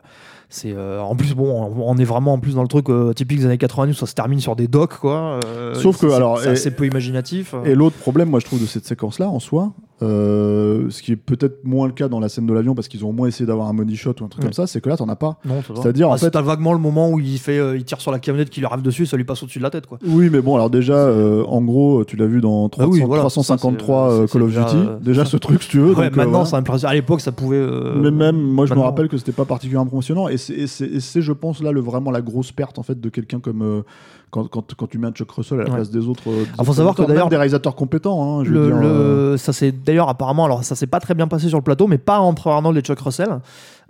c'est, en plus, bon, on, on est vraiment en plus dans le truc typique des années 90 où ça se termine sur des docks, quoi. Sauf que, c'est- alors, c'est assez peu imaginatif. Et l'autre problème, moi, je trouve, de cette séquence-là, en soi, euh, ce qui est peut-être moins le cas dans la scène de l'avion, parce qu'ils ont au moins essayé d'avoir un money shot ou un truc Ouais. comme ça, c'est que là, t'en as pas. c'est-à-dire, en Ah, fait- t'as vaguement le moment où il fait, euh, il tire sur la camionnette qui lui arrive dessus, ça lui passe au-dessus de la tête, quoi. Oui, mais bon, alors déjà, euh, en gros, tu l'as vu dans 300 Ah oui, voilà, 353 ça, c'est- euh, c'est Call of Duty. déjà, ce truc, si tu veux. Ouais, donc, maintenant, ça impressionne. À l'époque, ça pouvait. Mais même, moi, je me rappelle que c'était pas particulièrement impressionnant. Et c'est- et c'est, et c'est, je pense, là, le, vraiment la grosse perte, en fait, de quelqu'un comme. Euh, quand, quand, quand tu mets un Chuck Russell à la Ouais. place des autres. euh, des Ah, faut savoir que d'ailleurs- des réalisateurs compétents, hein, je veux Le, dire, euh, le- ça c'est d'ailleurs apparemment, alors ça s'est pas très bien passé sur le plateau, mais pas entre Arnold et Chuck Russell,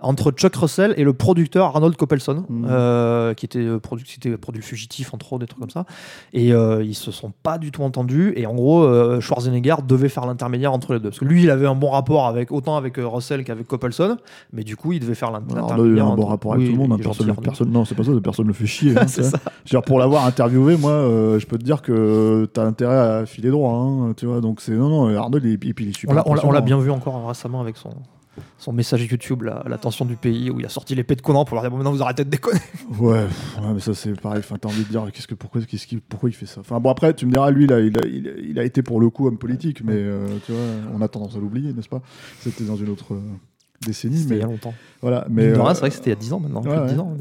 entre Chuck Russell et le producteur Arnold Coppelson, Mhm. euh, qui était euh, était produit fugitif entre autres, des trucs comme ça. Et euh, ils se sont pas du tout entendus. Et en gros, euh, Schwarzenegger devait faire l'intermédiaire entre les deux, parce que lui, il avait un bon rapport avec autant avec euh, Russell qu'avec Coppelson, mais du coup, il devait faire l'in- Arnold a l'intermédiaire. un bon rapport avec Oui, tout le monde. hein, personne, personne, non, c'est pas ça, personne le fait chier. hein, tu ça. Dire, pour l'avoir interviewé, moi, euh, je peux te dire que t'as intérêt à filer droit, hein, tu vois. Donc c'est non, non, Arnold, il, et puis il est super. On l'a- impressionnant. bien vu encore récemment avec son, son message YouTube, la- l'attention du pays, où il a sorti l'épée de Conan pour leur dire bon, maintenant vous arrêtez de déconner. Ouais, pff, ouais, mais ça c'est pareil. Enfin, t'as envie de dire qu'est-ce que pourquoi, qu'est-ce qui, pourquoi il fait ça? Enfin bon, après, tu me diras, lui, là, il a, il, a- il a été pour le coup homme politique, mais euh, tu vois, on a tendance à l'oublier, n'est-ce pas? C'était dans une autre euh, décennie, C'était il mais y a longtemps. voilà. Mais Mais euh, c'est vrai que c'était il y a 10 ans maintenant, plus ouais, de 10 ouais. ans.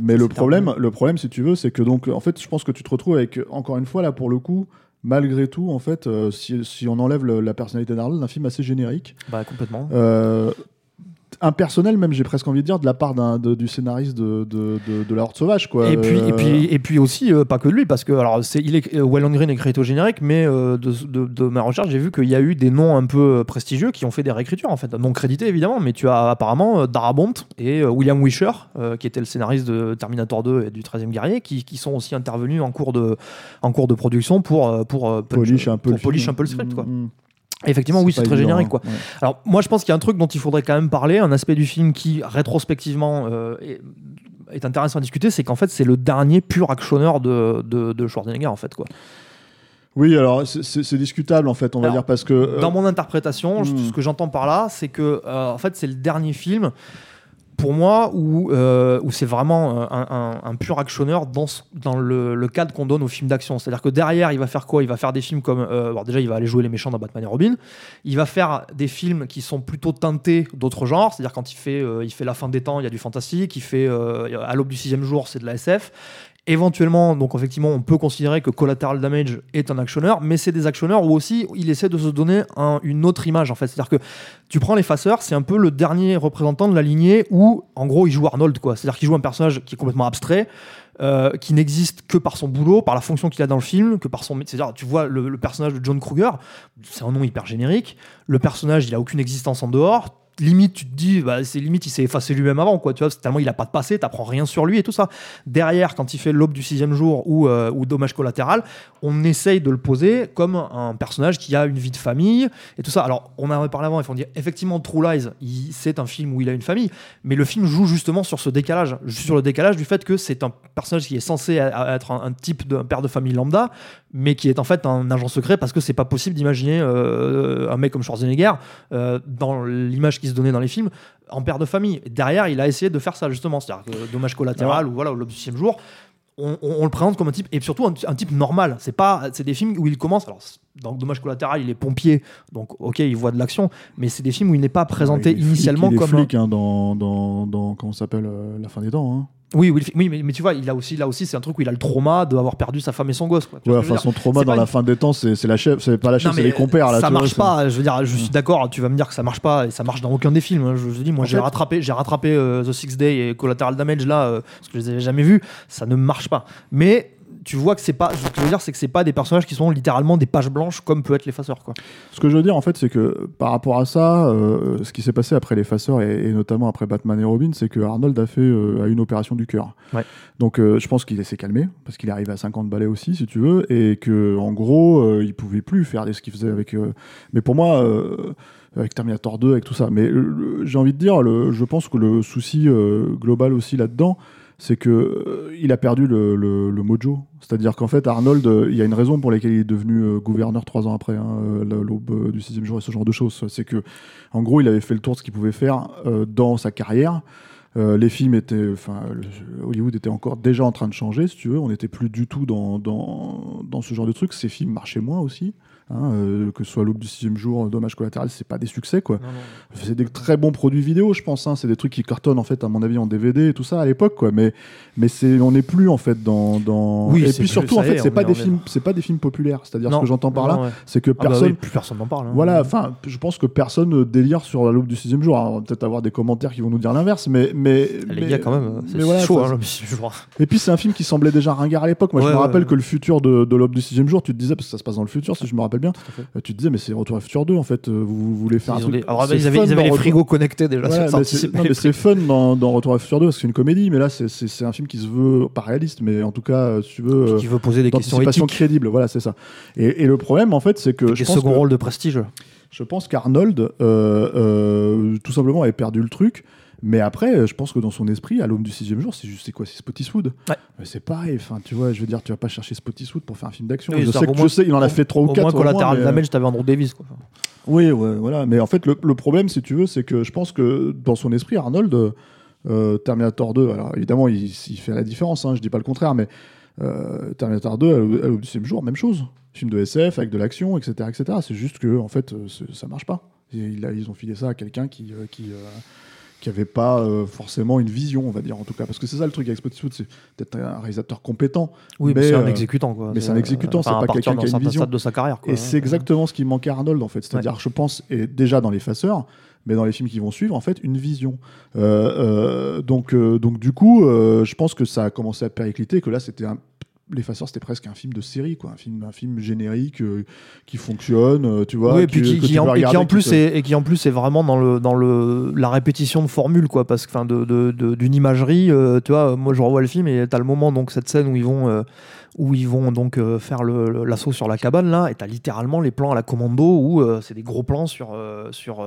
mais le problème, terminé. le problème, si tu veux, c'est que donc, en fait, je pense que tu te retrouves avec, encore une fois, là, pour le coup, malgré tout, en fait, euh, si, si on enlève le- la personnalité d'Arnold, un film assez générique, Bah, complètement. Euh, impersonnel même, j'ai presque envie de dire, de la part de- du scénariste de, de, de, de La Horde Sauvage, quoi. Et puis, Euh, et puis, et puis aussi, euh, pas que de lui, parce que alors, c'est, il est, euh, Green est créé au générique, mais euh, de, ma recherche, j'ai vu qu'il y a eu des noms un peu euh, prestigieux qui ont fait des réécritures, en fait, non crédités évidemment, mais tu as apparemment euh, Darabont et euh, William Wisher, euh, qui était le scénariste de Terminator 2 et du 13e guerrier, qui, qui sont aussi intervenus en cours de, en cours de production pour, euh, pour, euh, punch- polish un peu pour le polish film. un peu le script, quoi. Mm, mm. Effectivement, oui, c'est très évident, générique, hein. quoi. Ouais. Alors, moi, je pense qu'il y a un truc dont il faudrait quand même parler, un aspect du film qui, rétrospectivement, euh, est, est intéressant à discuter, c'est qu'en fait, c'est le dernier pur actionneur de, de, de Schwarzenegger, en fait. Quoi. Oui, alors c'est- c'est c'est discutable en fait, on va dire parce que euh, Dans mon interprétation, je- hmm. ce que j'entends par là, c'est que, euh, en fait, c'est le dernier film, pour moi, où, euh, où c'est vraiment un, un- pur actionneur dans, dans le, cadre qu'on donne aux films d'action. C'est-à-dire que derrière, il va faire quoi? Il va faire des films comme. euh, déjà, il va aller jouer les méchants dans Batman et Robin. Il va faire des films qui sont plutôt teintés d'autres genres. C'est-à-dire quand il fait, euh, il fait La fin des temps, il y a du fantastique. Il fait euh, À l'aube du sixième jour, c'est de la SF. Éventuellement, donc effectivement, on peut considérer que Collateral Damage est un actionneur, mais c'est des actionneurs où aussi il essaie de se donner un- une autre image en fait. C'est-à-dire que tu prends l'effaceur, c'est un peu le dernier représentant de la lignée où, en gros, il joue Arnold, quoi. C'est-à-dire qu'il joue un personnage qui est complètement abstrait, euh, qui n'existe que par son boulot, par la fonction qu'il a dans le film, que par son. C'est-à-dire, tu vois le, le personnage de John Kruger, c'est un nom hyper générique. Le personnage, il a aucune existence en dehors. Limite, tu te dis, bah, c'est limite, il s'est effacé lui-même avant, quoi. Tu vois, tellement il a pas de passé, t'apprends rien sur lui et tout ça. Derrière, quand il fait l'aube du sixième jour ou, euh, ou dommage collatéral, on essaye de le poser comme un personnage qui a une vie de famille et tout ça. Alors, on en avait parlé avant, il faut dire, effectivement, True Lies, c'est un film où il a une famille, mais le film joue justement sur ce décalage, sur le décalage du fait que c'est un personnage qui est censé être un, type de père de famille lambda, mais qui est en fait un agent secret parce que c'est pas possible d'imaginer euh, un mec comme Schwarzenegger euh, dans l'image se donnait dans les films en père de famille. Et derrière, il a essayé de faire ça justement, c'est-à-dire que dommage collatéral ou voilà, le sixième jour. On, on- on le présente comme un type et surtout un, un type normal. C'est pas, c'est des films où il commence. Alors dans Dommage collatéral, il est pompier, donc ok, il voit de l'action, mais c'est des films où il n'est pas présenté il est flic, initialement il est comme flic, hein, dans, dans, dans comment s'appelle euh, la fin des temps. Hein. Oui, oui, oui, mais, mais tu vois, il a aussi, là aussi, c'est un truc où il a le trauma d'avoir perdu sa femme et son gosse. quoi. Ouais, enfin son trauma dans la fin des temps, c'est la chef, c'est pas la chef, c'est les compères là. Ça vois, marche pas. Je veux dire, je suis d'accord. Tu vas me dire que ça marche pas et ça marche dans aucun des films. hein. Je dis, moi, j'ai rattrapé, j'ai rattrapé euh, The Six Day et Collateral Damage là euh, parce que je les avais jamais vus. Ça ne marche pas. Mais tu vois que c'est pas. Ce que je veux dire, c'est que c'est pas des personnages qui sont littéralement des pages blanches comme peut être l'effaceur. Quoi. Ce que je veux dire, en fait, c'est que par rapport à ça, euh, ce qui s'est passé après l'effaceur et, et notamment après Batman et Robin, c'est que Arnold a fait euh, a une opération du cœur. Ouais. Donc, euh, je pense qu'il s'est calmé parce qu'il est arrivé à 50 balais aussi, si tu veux, et que en gros, euh, il pouvait plus faire ce qu'il faisait avec. Mais pour moi. avec Terminator 2, avec tout ça. Mais euh, j'ai envie de dire, le, je pense que le souci euh, global aussi là-dedans, c'est que euh, il a perdu le, le- mojo. C'est-à-dire qu'en fait, Arnold, euh, il y a une raison pour laquelle il est devenu euh, gouverneur trois ans après, hein, la- l'aube du sixième jour et ce genre de choses. C'est que, en gros, il avait fait le tour de ce qu'il pouvait faire dans sa carrière. Les films étaient, enfin, Hollywood était encore déjà en train de changer, si tu veux. On n'était plus du tout dans, dans, dans ce genre de trucs. Ces films marchaient moins aussi. Hein, euh, que ce soit l'aube du sixième jour, dommage collatéral, c'est pas des succès quoi. C'est des très bons produits vidéo, je pense. hein. C'est des trucs qui cartonnent en fait, à mon avis, en DVD et tout ça à l'époque, quoi. Mais mais c'est, on n'est plus en fait dans. dans... Oui, et puis surtout, en fait, est, c'est pas des films, c'est pas des films populaires. C'est-à-dire ce que j'entends par non, là, ouais. c'est que Ah bah personne. oui, plus personne n'en parle. hein. Voilà, enfin, je pense que personne ne délire sur la loupe du sixième jour. Alors, on va peut-être avoir des commentaires qui vont nous dire l'inverse, mais, mais. Les mais- gars, quand même, mais c'est voilà, chaud. Et puis c'est un film qui semblait déjà ringard à l'époque. Moi, je me rappelle que le futur de, de l'aube du sixième jour, tu te disais, parce que ça se passe dans le futur, si je me rappelle bien, euh, tu te disais, mais c'est Retour à Futur 2, en fait. euh, Vous, vous voulez faire Ils, un truc. des- alors, c'est ils avaient, fun ils avaient les Retour- frigos connectés déjà. Ouais, ça mais c'est les fun dans, dans Retour à Futur 2 parce que c'est une comédie, mais là c'est- un film qui se veut pas réaliste, mais en tout cas, euh, si tu veux, qui veut poser des questions éthiques. crédible. Voilà, c'est ça. Et, et le problème, en fait, c'est que pense, second que, rôles de prestige. je pense qu'Arnold, euh, euh, tout simplement, avait perdu le truc. Mais après, euh, je pense que dans son esprit, à l'aube du sixième jour, c'est juste c'est quoi C'est Spottiswood. Ouais. Mais c'est pareil. Enfin, tu vois, je veux dire, tu vas pas chercher Spottiswood pour faire un film d'action. Oui, je, sais qu'au que- moins- je sais, il en a fait trois ou quatre. au moins, euh, Damage, t'avais Andrew Davis. Quoi. oui, ouais, voilà. Mais en fait, le, le problème, si tu veux, c'est que je pense que dans son esprit, Arnold, euh, Terminator 2, alors évidemment, il, il fait la différence, hein, je dis pas le contraire, mais euh, Terminator 2, à l'aube- du sixième jour, même chose. Film de SF avec de l'action, etc., etc. C'est juste que, en fait, ça marche pas. Ils ont filé ça à quelqu'un qui, euh, qui, qui avait pas euh, forcément une vision, on va dire en tout cas, parce que c'est ça le truc avec Spottiswood, c'est peut-être un réalisateur compétent, Oui, mais, Mais, c'est un euh, exécutant. Quoi. mais c'est un exécutant, c'est pas quelqu'un qui a une vision. de sa carrière. Quoi. Et c'est exactement ce qui manquait à Arnold, en fait. C'est-à-dire, je pense, et déjà dans Les Faceurs, mais dans les films qui vont suivre, en fait, une vision. Euh, euh, donc, euh, donc, du coup, euh, je pense que ça a commencé à péricliter, que là, c'était un. Les Faceurs, c'était presque un film de série, quoi, un film, un film générique euh, qui fonctionne, euh, tu vois. oui, et puis qui, en, et qui plus est, et qui en plus est vraiment dans le dans le la répétition de formules quoi parce que enfin de de- de- d'une imagerie euh, tu vois moi je revois le film et t'as le moment donc cette scène où ils vont euh, où ils vont donc faire le- le- l'assaut sur la cabane là et t'as littéralement les plans à la commando où c'est des gros plans sur sur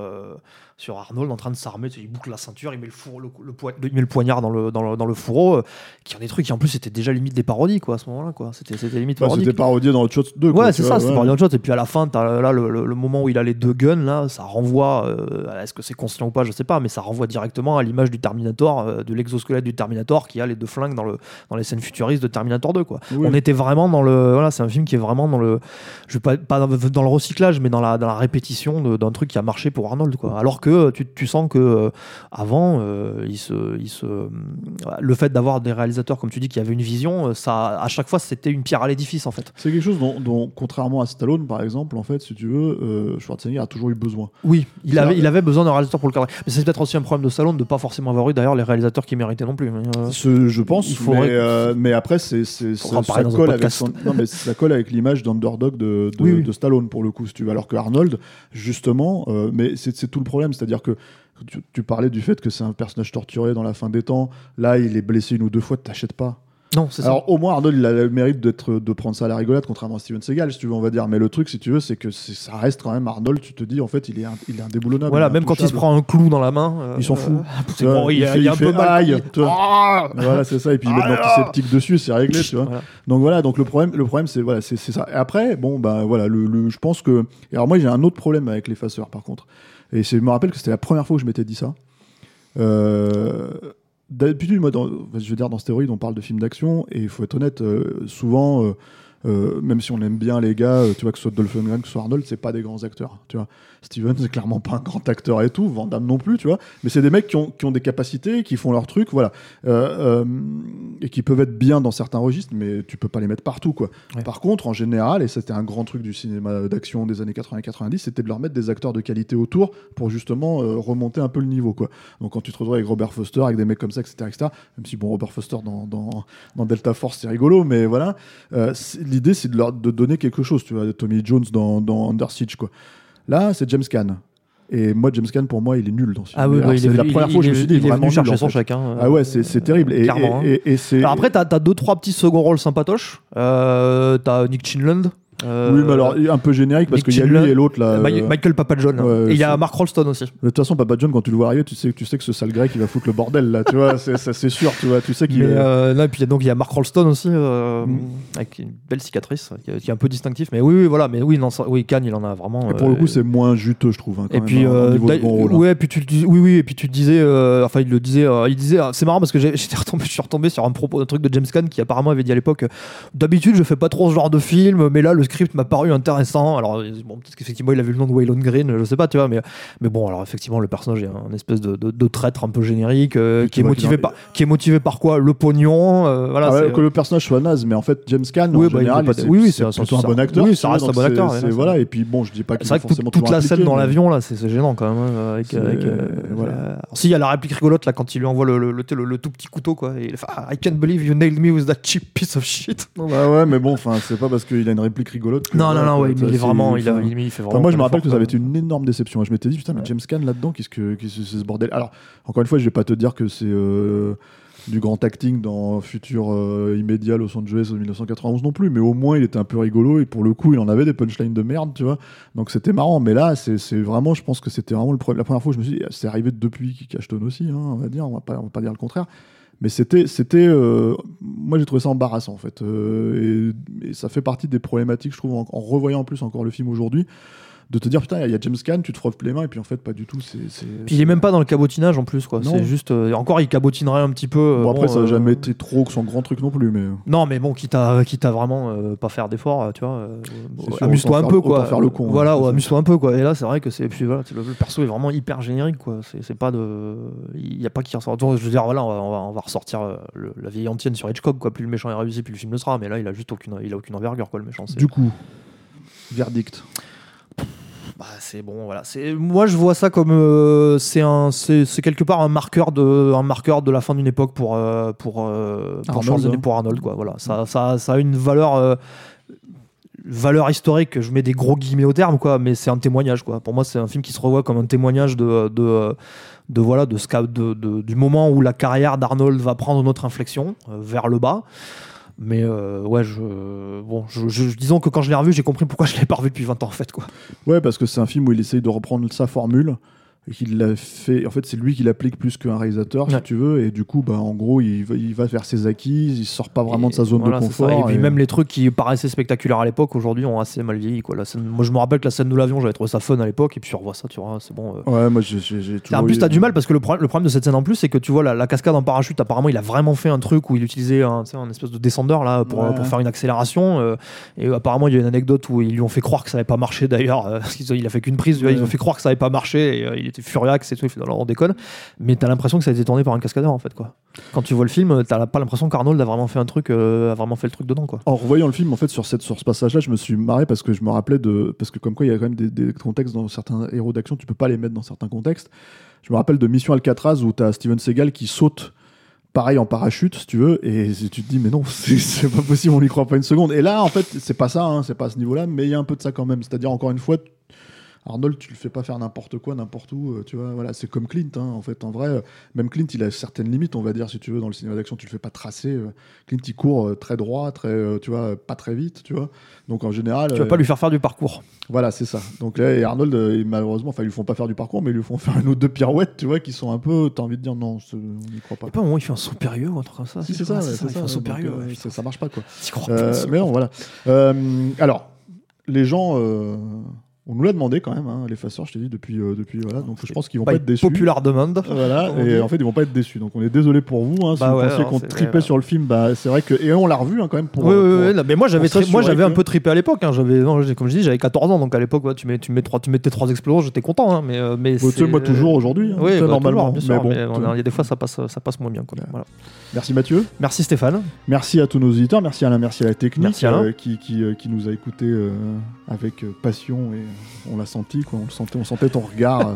sur Arnold en train de s'armer il boucle la ceinture il met le four, le, le il met le poignard dans le dans le, dans le fourreau euh, qui ont des trucs qui en plus c'était déjà limite des parodies quoi à ce moment là quoi c'était c'était limite parodique. c'était parodié dans Hot Shots 2. quoi, Ouais, c'est ça, c'est ouais. pas autre chose. Et puis à la fin, t'as là le, moment où il a les deux guns, là, ça renvoie, euh, est-ce que c'est conscient ou pas, je sais pas, mais ça renvoie directement à l'image du Terminator, euh, de l'exosquelette du Terminator qui a les deux flingues dans, le, dans les scènes futuristes de Terminator 2, quoi. Oui. On était vraiment dans le. Voilà, c'est un film qui est vraiment dans le. Je vais pas, pas dans le recyclage, mais dans la, dans la répétition d'un truc qui a marché pour Arnold, quoi. Alors que euh, tu, tu sens que euh, avant, euh, il se, il se, euh, le fait d'avoir des réalisateurs, comme tu dis, qui avaient une vision, ça, à chaque fois, c'était une pierre à l'édifice, en fait. C'est quelque chose dont, dont, contrairement à Stallone, par exemple, en fait, si tu veux, Schwarzenegger a toujours eu besoin. Oui, il avait, il avait besoin d'un réalisateur pour le cadrer. Mais c'est peut-être aussi un problème de Stallone de pas forcément avoir eu d'ailleurs les réalisateurs qui méritaient non plus. Ce- je pense, il faudrait- mais, euh, mais après, c'est, c'est, ça, colle avec podcast. son- non, mais ça colle avec l'image d'underdog de, de, Oui, oui. de Stallone, pour le coup, si tu veux. Alors que Arnold, justement, euh, mais c'est tout le problème. C'est-à-dire que tu, tu parlais du fait que c'est un personnage torturé dans la fin des temps. Là, il est blessé une ou deux fois, tu t'achètes pas. Non, c'est ça. Alors, au moins, Arnold, il a le mérite d'être, de prendre ça à la rigolade, contrairement à Steven Seagal, si tu veux, on va dire. Mais le truc, si tu veux, c'est que c'est- ça reste quand même Arnold. Tu te dis, en fait, il est, un- il est indéboulonnable. Voilà, même quand il se prend un clou dans la main. euh, Il s'en fout. c'est Ouais, bon, il, fait- il a un peu mal. Ah Voilà, c'est ça. Et puis, il met de Ah l'antiseptique dessus, c'est réglé, tu vois. Voilà. Donc voilà, donc le problème, le problème c'est voilà, c'est c'est ça. Et après, bon bah voilà, le, le- je pense que. alors moi j'ai un autre problème avec l'effaceur par contre. Et je me rappelle que c'était la première fois que je m'étais dit ça. Euh, D'habitude, moi, dans, je veux dire, dans Stéroïde, on parle de films d'action et il faut être honnête, euh, souvent, euh, même si on aime bien les gars, tu vois que ce soit Dolph Lundgren, que ce soit Arnold, c'est pas des grands acteurs, tu vois. Steven, c'est clairement pas un grand acteur et tout, Van Damme non plus, tu vois. Mais c'est des mecs qui ont, qui ont des capacités, qui font leur truc, voilà. Euh, euh, et qui peuvent être bien dans certains registres, mais tu peux pas les mettre partout, quoi. Ouais. Par contre, en général, et c'était un grand truc du cinéma d'action des années 80-90, c'était de leur mettre des acteurs de qualité autour pour justement euh, remonter un peu le niveau, quoi. Donc quand tu te retrouves avec Robert Foster, avec des mecs comme ça, etc., etc., même si bon, Robert Foster dans, dans, dans Delta Force, c'est rigolo, mais voilà, l'idée c'est de leur de donner quelque chose, tu vois, Tommy Jones dans, dans Under Siege, quoi. Là, c'est James Caan. Et moi, James Caan, pour moi, il est nul dans ce film. Ah oui, il c'est est la première il- fois que je me suis dit, il est vraiment chercher en son fait. chèque. hein, Ah ouais, c'est terrible. Et, clairement, hein. et, et- et c'est. Alors après, t'as as deux trois petits second rôles sympatoches. Euh, t'as Nick Chinland. Euh, oui, mais alors un peu générique parce qu'il y a lui et l'autre là. Ma- euh, Michael Papajohn. ouais, et il y a Mark Rolston aussi. De toute façon, Papa John, quand tu le vois arriver, tu sais, tu sais que ce sale grec, il va foutre le bordel là, tu vois, c'est ça, c'est sûr, tu vois, tu sais qu'il euh, là, et puis donc il y a Mark Rolston aussi, euh, Mm. avec une belle cicatrice, qui est, un peu distinctif. Mais oui, oui, voilà. Mais oui, non, ça- oui, Cannes, il en a vraiment. Et pour le coup, c'est moins juteux, je trouve. hein, quand Et même, puis, hein, hein. ouais, puis tu dis, oui, oui, et puis tu disais, enfin, il le disait, il disait, c'est marrant parce que j'étais retombé, je suis retombé sur un propos, un truc de James Caan qui apparemment avait dit à l'époque, d'habitude, je fais pas trop ce genre de film, mais là, le, script m'a paru intéressant. Alors, bon, peut-être qu'effectivement, il a vu le nom de Waylon Green, je sais pas, tu vois, mais, mais bon, alors effectivement, le personnage est un espèce de, de, de traître un peu générique, euh, qui, est motivé par, qui est motivé par quoi? Le pognon, euh, voilà. Ah ouais, que le personnage soit naze, mais en fait, James Caan, Oui, en bah, général, c'est oui, oui, c'est plutôt un bon acteur. oui, ça reste un bon acteur, c'est-. Voilà, et puis bon, je dis pas qu'il C'est vrai que forcément toute, la scène dans l'avion là, c'est gênant quand même. hein, Avec, C'est- avec, euh, voilà. si il y a la réplique rigolote là quand il lui envoie le, tout petit couteau quoi. Il fait Ah, I can't believe you nailed me with that cheap piece of shit. Ouais, ouais, mais bon, enfin, c'est pas parce qu'il a une réplique rigolote. que- Non non non ouais, il est vraiment, il, a, il, fait vraiment. Moi, je me rappelle que ça avait été une énorme déception. Je m'étais dit, putain, mais James Caan là-dedans, qu'est-ce que que c'est ce bordel? Alors, encore une fois, je vais pas te dire que c'est euh, du grand acting dans futur euh, immédiat Los Angeles en 1991 non plus, mais au moins il était un peu rigolo et pour le coup, il en avait des punchlines de merde, tu vois. Donc c'était marrant. Mais là, c'est vraiment, je pense que c'était vraiment le la première fois où je me suis dit, c'est arrivé depuis Cashton aussi, hein, on va dire, on va pas, on va pas dire le contraire. Mais c'était, c'était, euh, moi j'ai trouvé ça embarrassant en fait, Euh, et, ça fait partie des problématiques, je trouve, en, en revoyant en plus encore le film aujourd'hui, de te dire putain, il y a James Caan, tu te frottes les mains, et puis en fait pas du tout. C'est, Puis il est même pas dans le cabotinage en plus quoi. C'est juste euh, encore il cabotinerait un petit peu. euh, Bon après ça euh, n'a jamais été trop son grand truc non plus, mais Non mais bon quitte à quitte à vraiment euh, pas faire d'efforts, euh, tu vois. euh, amuse-toi un peu quoi. faire le con, hein, Voilà, amuse-toi un peu quoi. Et là c'est vrai que c'est puis voilà, le, le perso est vraiment hyper générique quoi. C'est pas de il y a pas qui ressort. Je veux dire voilà, on va, on va, on va ressortir euh, le- la vieille antienne sur Hitchcock quoi. Plus le méchant est réussi, plus le film le sera. Mais là il a juste aucune il a aucune envergure quoi le méchant. C'est- du coup, verdict. Bah, c'est bon, voilà. C'est moi je vois ça comme euh, c'est un c'est c'est quelque part un marqueur de un marqueur de la fin d'une époque pour euh, pour euh, pour Arnold, hein. pour Arnold quoi. Voilà, ça ça ça a une valeur euh, valeur historique. Je mets des gros guillemets au terme quoi, mais c'est un témoignage quoi. Pour moi c'est un film qui se revoit comme un témoignage de de de voilà de ce qu'a- de, de- du moment où la carrière d'Arnold va prendre une autre inflexion euh, vers le bas. Mais euh, ouais, je, bon, je, disons que quand je l'ai revu, j'ai compris pourquoi je l'avais pas revu depuis 20 ans en fait quoi. Ouais, parce que c'est un film où il essaye de reprendre sa formule. Qu'il l'a fait. En fait, c'est lui qui l'applique plus qu'un réalisateur, Ouais. si tu veux. Et du coup, bah, en gros, il va, il va vers ses acquis. Il sort pas vraiment de sa zone voilà, de confort. Et puis même les trucs qui paraissaient spectaculaires à l'époque, aujourd'hui, ont assez mal vieilli. Quoi. La scène... Moi, je me rappelle que la scène de l'avion, j'avais trouvé ça fun à l'époque. Et puis, tu revois ça, tu vois, c'est bon. euh. Ouais, moi, j'ai, toujours. En plus, eu- t'as du mal parce que le, problème- le problème de cette scène en plus, c'est que tu vois la, la cascade en parachute. Apparemment, il a vraiment fait un truc où il utilisait un, espèce de descendeur là pour, Ouais. pour faire une accélération. euh, et apparemment, il y a une anecdote où ils lui ont fait croire que ça n'avait pas marché d'ailleurs. euh, parce qu'il a fait qu'une prise. tu vois, Ils Ouais. ont fait croire que ça n'avait pas marché. Et euh, il était furiax et tout. Non, on déconne. Mais t'as l'impression que ça a été tourné par un cascadeur en fait. Quoi. Quand tu vois le film, t'as pas l'impression qu'Arnold a vraiment fait un truc, euh, a vraiment fait le truc dedans. Quoi. En revoyant le film, en fait, sur, cette, sur ce passage-là, je me suis marré parce que je me rappelais de. Parce que, comme quoi, il y a quand même des, contextes dans certains héros d'action, tu peux pas les mettre dans certains contextes. Je me rappelle de Mission Alcatraz où tu as Steven Seagal qui saute, pareil, en parachute, si tu veux, et tu te dis, mais non, c'est pas possible, on n'y croit pas une seconde. Et là, en fait, c'est pas ça, hein, c'est pas à ce niveau-là, mais il y a un peu de ça quand même. C'est-à-dire, encore une fois, Arnold, tu le fais pas faire n'importe quoi, n'importe où, euh, tu vois. Voilà, c'est comme Clint, hein, en fait. En vrai, euh, même Clint, il a certaines limites, on va dire, si tu veux, dans le cinéma d'action, tu le fais pas tracer. euh, Clint, il court très droit, très, tu vois, pas très vite, tu vois. Donc en général, Tu vas euh, pas lui faire faire du parcours. voilà, c'est ça. Donc là, et Arnold, malheureusement, enfin, ils lui font pas faire du parcours, mais ils lui font faire une ou deux pirouettes, tu vois, qui sont un peu, t'as envie de dire non, on n'y croit pas. Pas moment il fait un saut périlleux ou un truc comme ça Si c'est ça, c'est c'est Il fait ça, un saut donc, périlleux. ouais, ça, ça marche pas quoi. Euh, pas, ça. mais non, voilà. Euh, alors, les gens, on nous l'a demandé quand même, hein, l'effaceur, je t'ai dit depuis, euh, depuis voilà. Donc je pense qu'ils vont pas, être déçus. Populaire demande. Voilà, comme on et dit. en fait ils vont pas être déçus. Donc on est désolé pour vous. Hein, si Bah vous ouais, pensiez alors, qu'on c'est- tripait ouais. sur le film, bah c'est vrai que et on l'a revu hein, quand même pour. Oui, oui, pour- oui, non, mais moi j'avais pour tri- moi s'assurer j'avais un que- peu trippé à l'époque. hein. J'avais, non, j'ai- comme je dis, j'avais 14 ans, donc à l'époque, ouais, tu mets, tu mets trois, tu mettais trois explosions, j'étais content. hein, mais, euh, mais Bon, tu sais, c'est- moi toujours aujourd'hui. hein, Oui, tu sais, bah, normalement. toujours, bien sûr, mais mais bon, on a- tu- il y a des fois ça passe, ça passe moins bien. Quoi. Voilà. Merci Mathieu. Merci Stéphane. Merci à tous nos auditeurs. Merci Alain. Merci à la technique Merci, Alain. euh, qui, qui, euh, qui nous a écoutés euh, avec euh, passion et euh, on l'a senti quoi. On le sentait, on sentait ton regard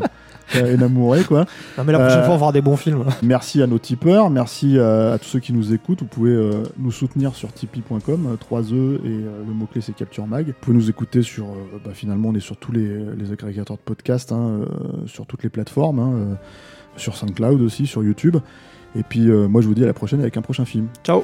euh, énamouré quoi. Non, mais la prochaine Euh, fois, on va voir des bons films. Merci à nos tipeurs, merci à, à tous ceux qui nous écoutent. Vous pouvez euh, nous soutenir sur tipeee.com, euh, 3E et euh, le mot-clé c'est Capture Mag. Vous pouvez nous écouter sur, euh, bah, finalement on est sur tous les, les agrégateurs de podcasts, hein, euh, sur toutes les plateformes, hein, euh, sur SoundCloud aussi, sur YouTube. Et puis euh, moi je vous dis à la prochaine avec un prochain film. Ciao.